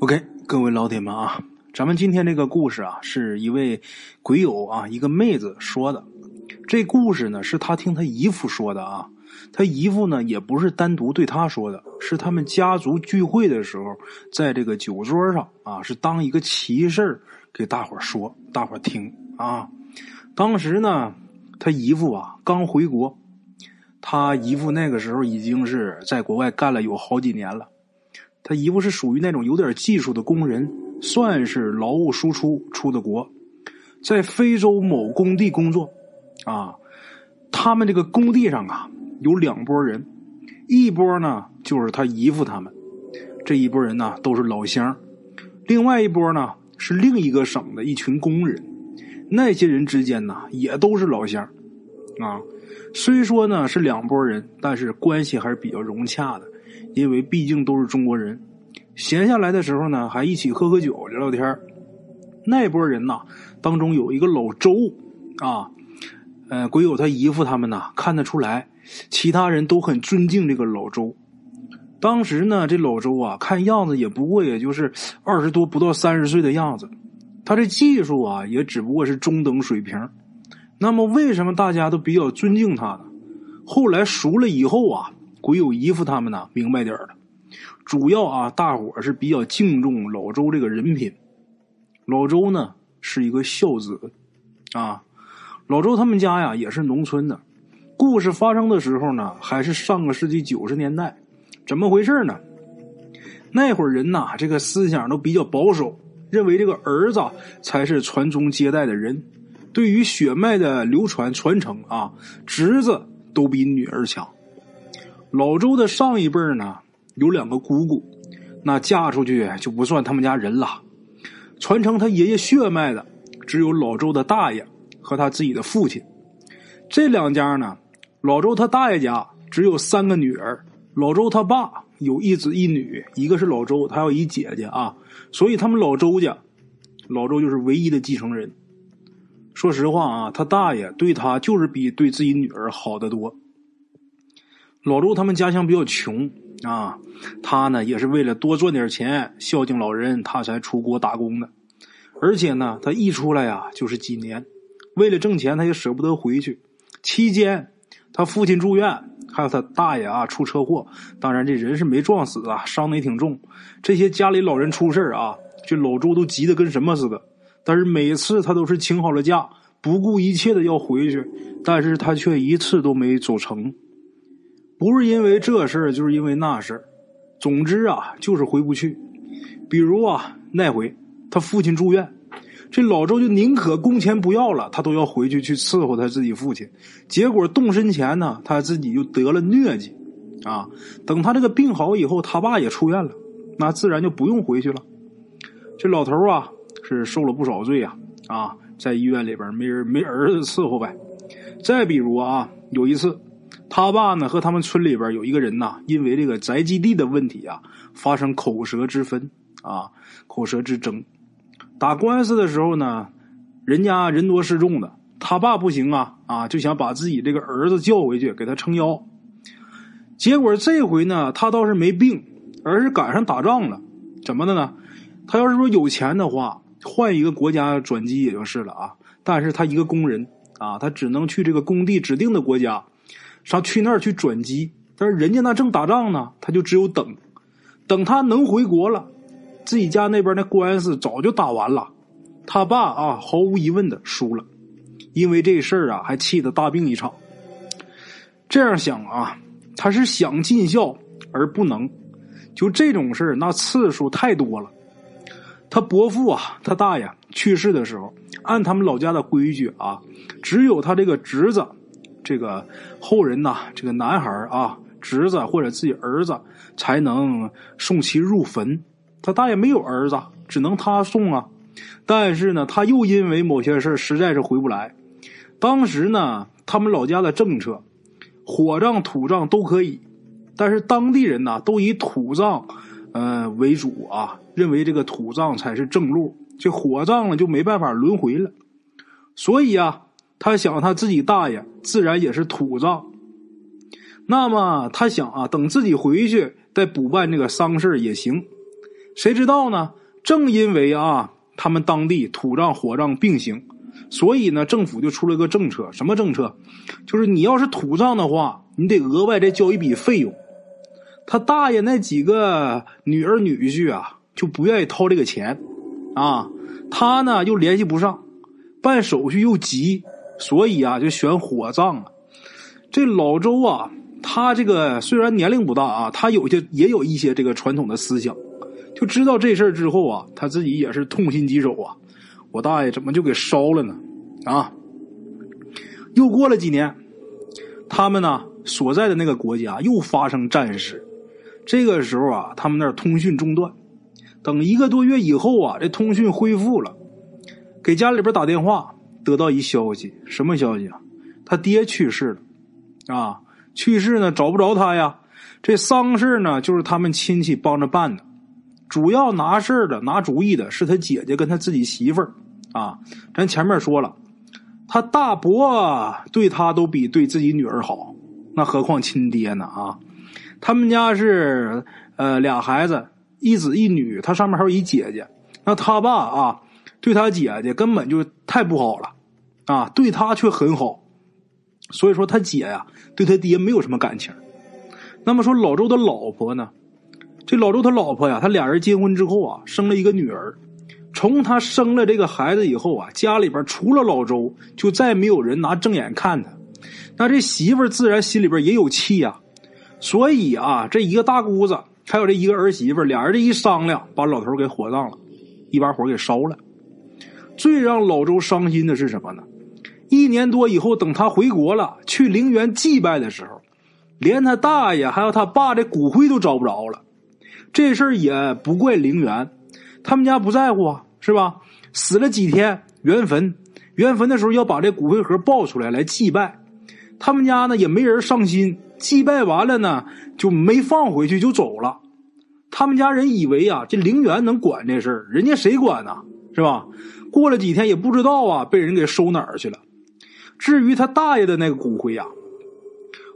OK，各位老铁们啊，咱们今天这个故事啊，是一位鬼友啊，一个妹子说的。这故事呢，是他听他姨父说的啊。他姨父呢，也不是单独对他说的，是他们家族聚会的时候，在这个酒桌上啊，是当一个奇事儿给大伙说，大伙听啊。当时呢，他姨父啊刚回国，他姨父那个时候已经是在国外干了有好几年了。他姨夫是属于那种有点技术的工人，算是劳务输出出的国，在非洲某工地工作，啊，他们这个工地上啊有两拨人，一波呢就是他姨夫他们，这一拨人呢都是老乡，另外一波呢是另一个省的一群工人，那些人之间呢也都是老乡，啊，虽说呢是两拨人，但是关系还是比较融洽的。因为毕竟都是中国人，闲下来的时候呢，还一起喝喝酒、聊聊天那波人呐，当中有一个老周啊，呃，鬼友他姨夫他们呐，看得出来，其他人都很尊敬这个老周。当时呢，这老周啊，看样子也不过也就是二十多不到三十岁的样子，他这技术啊，也只不过是中等水平。那么，为什么大家都比较尊敬他呢？后来熟了以后啊。鬼友姨夫他们呢，明白点儿了。主要啊，大伙是比较敬重老周这个人品。老周呢是一个孝子啊。老周他们家呀也是农村的。故事发生的时候呢，还是上个世纪九十年代。怎么回事呢？那会儿人呐，这个思想都比较保守，认为这个儿子才是传宗接代的人。对于血脉的流传传承啊，侄子都比女儿强。老周的上一辈呢，有两个姑姑，那嫁出去就不算他们家人了。传承他爷爷血脉的，只有老周的大爷和他自己的父亲。这两家呢，老周他大爷家只有三个女儿，老周他爸有一子一女，一个是老周，他有一姐姐啊，所以他们老周家，老周就是唯一的继承人。说实话啊，他大爷对他就是比对自己女儿好得多。老周他们家乡比较穷啊，他呢也是为了多赚点钱孝敬老人，他才出国打工的。而且呢，他一出来呀就是几年，为了挣钱，他也舍不得回去。期间，他父亲住院，还有他大爷啊出车祸，当然这人是没撞死啊，伤的也挺重。这些家里老人出事啊，这老周都急得跟什么似的。但是每次他都是请好了假，不顾一切的要回去，但是他却一次都没走成。不是因为这事儿，就是因为那事儿。总之啊，就是回不去。比如啊，那回他父亲住院，这老周就宁可工钱不要了，他都要回去去伺候他自己父亲。结果动身前呢，他自己就得了疟疾啊。等他这个病好以后，他爸也出院了，那自然就不用回去了。这老头啊，是受了不少罪呀啊，在医院里边没人没儿子伺候呗。再比如啊，有一次。他爸呢和他们村里边有一个人呐，因为这个宅基地的问题啊，发生口舌之分啊，口舌之争。打官司的时候呢，人家人多势众的，他爸不行啊啊，就想把自己这个儿子叫回去给他撑腰。结果这回呢，他倒是没病，而是赶上打仗了。怎么的呢？他要是说有钱的话，换一个国家转机也就是了啊。但是他一个工人啊，他只能去这个工地指定的国家。上去那儿去转机，但是人家那正打仗呢，他就只有等，等他能回国了，自己家那边那官司早就打完了，他爸啊毫无疑问的输了，因为这事儿啊还气得大病一场。这样想啊，他是想尽孝而不能，就这种事儿那次数太多了。他伯父啊，他大爷去世的时候，按他们老家的规矩啊，只有他这个侄子。这个后人呐，这个男孩啊，侄子或者自己儿子才能送其入坟。他大爷没有儿子，只能他送啊。但是呢，他又因为某些事实在是回不来。当时呢，他们老家的政策，火葬、土葬都可以，但是当地人呐都以土葬呃为主啊，认为这个土葬才是正路。这火葬了就没办法轮回了，所以啊。他想他自己大爷自然也是土葬，那么他想啊，等自己回去再补办这个丧事也行。谁知道呢？正因为啊，他们当地土葬火葬并行，所以呢，政府就出了个政策，什么政策？就是你要是土葬的话，你得额外再交一笔费用。他大爷那几个女儿女婿啊，就不愿意掏这个钱，啊，他呢又联系不上，办手续又急，所以啊，就选火葬了。这老周啊，他这个虽然年龄不大啊，他有些也有一些这个传统的思想，就知道这事儿之后啊，他自己也是痛心疾首啊。我大爷怎么就给烧了呢？啊！又过了几年，他们呢所在的那个国家又发生战事。这个时候啊，他们那儿通讯中断。等一个多月以后啊，这通讯恢复了，给家里边打电话，得到一消息，什么消息啊？他爹去世了，啊，去世呢找不着他呀。这丧事呢，就是他们亲戚帮着办的，主要拿事的、拿主意的是他姐姐跟他自己媳妇儿。啊，咱前面说了，他大伯对他都比对自己女儿好，那何况亲爹呢？啊。他们家是呃俩孩子，一子一女，他上面还有一姐姐。那他爸啊，对他姐姐根本就太不好了，啊，对他却很好。所以说他姐呀，对他爹没有什么感情。那么说老周的老婆呢？这老周他老婆呀，他俩人结婚之后啊，生了一个女儿。从他生了这个孩子以后啊，家里边除了老周，就再没有人拿正眼看他。那这媳妇自然心里边也有气呀。所以啊，这一个大姑子还有这一个儿媳妇，俩人这一商量，把老头给火葬了，一把火给烧了。最让老周伤心的是什么呢？一年多以后，等他回国了，去陵园祭拜的时候，连他大爷还有他爸的骨灰都找不着了。这事儿也不怪陵园，他们家不在乎啊，是吧？死了几天，圆坟，圆坟的时候要把这骨灰盒抱出来来祭拜，他们家呢也没人上心。祭拜完了呢，就没放回去就走了。他们家人以为啊，这陵园能管这事儿，人家谁管呢？是吧？过了几天也不知道啊，被人给收哪儿去了。至于他大爷的那个骨灰呀，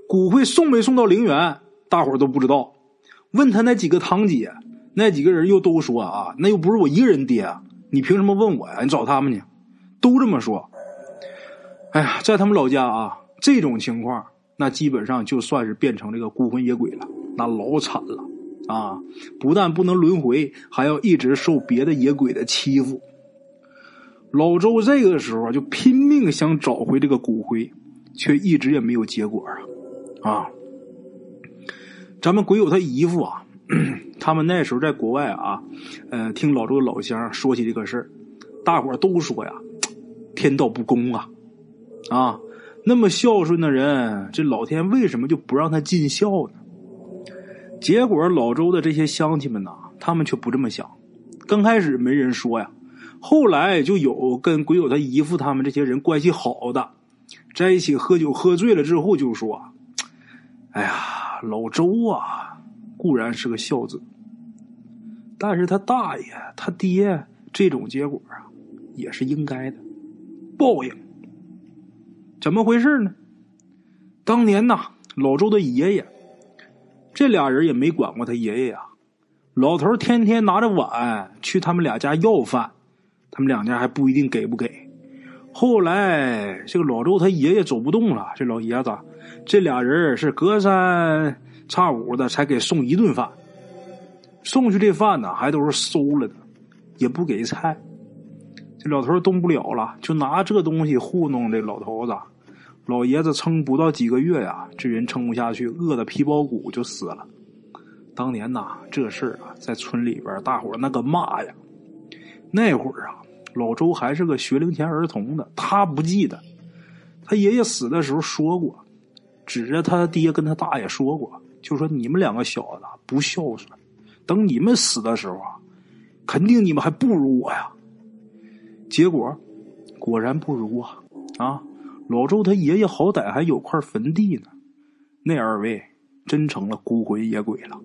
骨灰送没送到陵园，大伙儿都不知道。问他那几个堂姐，那几个人又都说啊，那又不是我一个人爹，你凭什么问我呀？你找他们去，都这么说。哎呀，在他们老家啊，这种情况。那基本上就算是变成这个孤魂野鬼了，那老惨了啊！不但不能轮回，还要一直受别的野鬼的欺负。老周这个时候就拼命想找回这个骨灰，却一直也没有结果啊！啊，咱们鬼友他姨父啊，他们那时候在国外啊，呃，听老周的老乡说起这个事儿，大伙都说呀，天道不公啊，啊！那么孝顺的人，这老天为什么就不让他尽孝呢？结果老周的这些乡亲们呐，他们却不这么想。刚开始没人说呀，后来就有跟鬼友他姨父他们这些人关系好的，在一起喝酒喝醉了之后就说：“哎呀，老周啊，固然是个孝子，但是他大爷他爹这种结果啊，也是应该的报应。”怎么回事呢？当年呐，老周的爷爷，这俩人也没管过他爷爷呀。老头天天拿着碗去他们俩家要饭，他们两家还不一定给不给。后来这个老周他爷爷走不动了，这老爷子，这俩人是隔三差五的才给送一顿饭，送去这饭呢还都是馊了的，也不给菜。这老头动不了了，就拿这东西糊弄这老头子。老爷子撑不到几个月呀，这人撑不下去，饿得皮包骨就死了。当年呐，这事儿啊，在村里边大伙那个骂呀。那会儿啊，老周还是个学龄前儿童的，他不记得。他爷爷死的时候说过，指着他爹跟他大爷说过，就说你们两个小子不孝顺，等你们死的时候啊，肯定你们还不如我呀。结果，果然不如啊！啊，老周他爷爷好歹还有块坟地呢，那二位真成了孤魂野鬼了。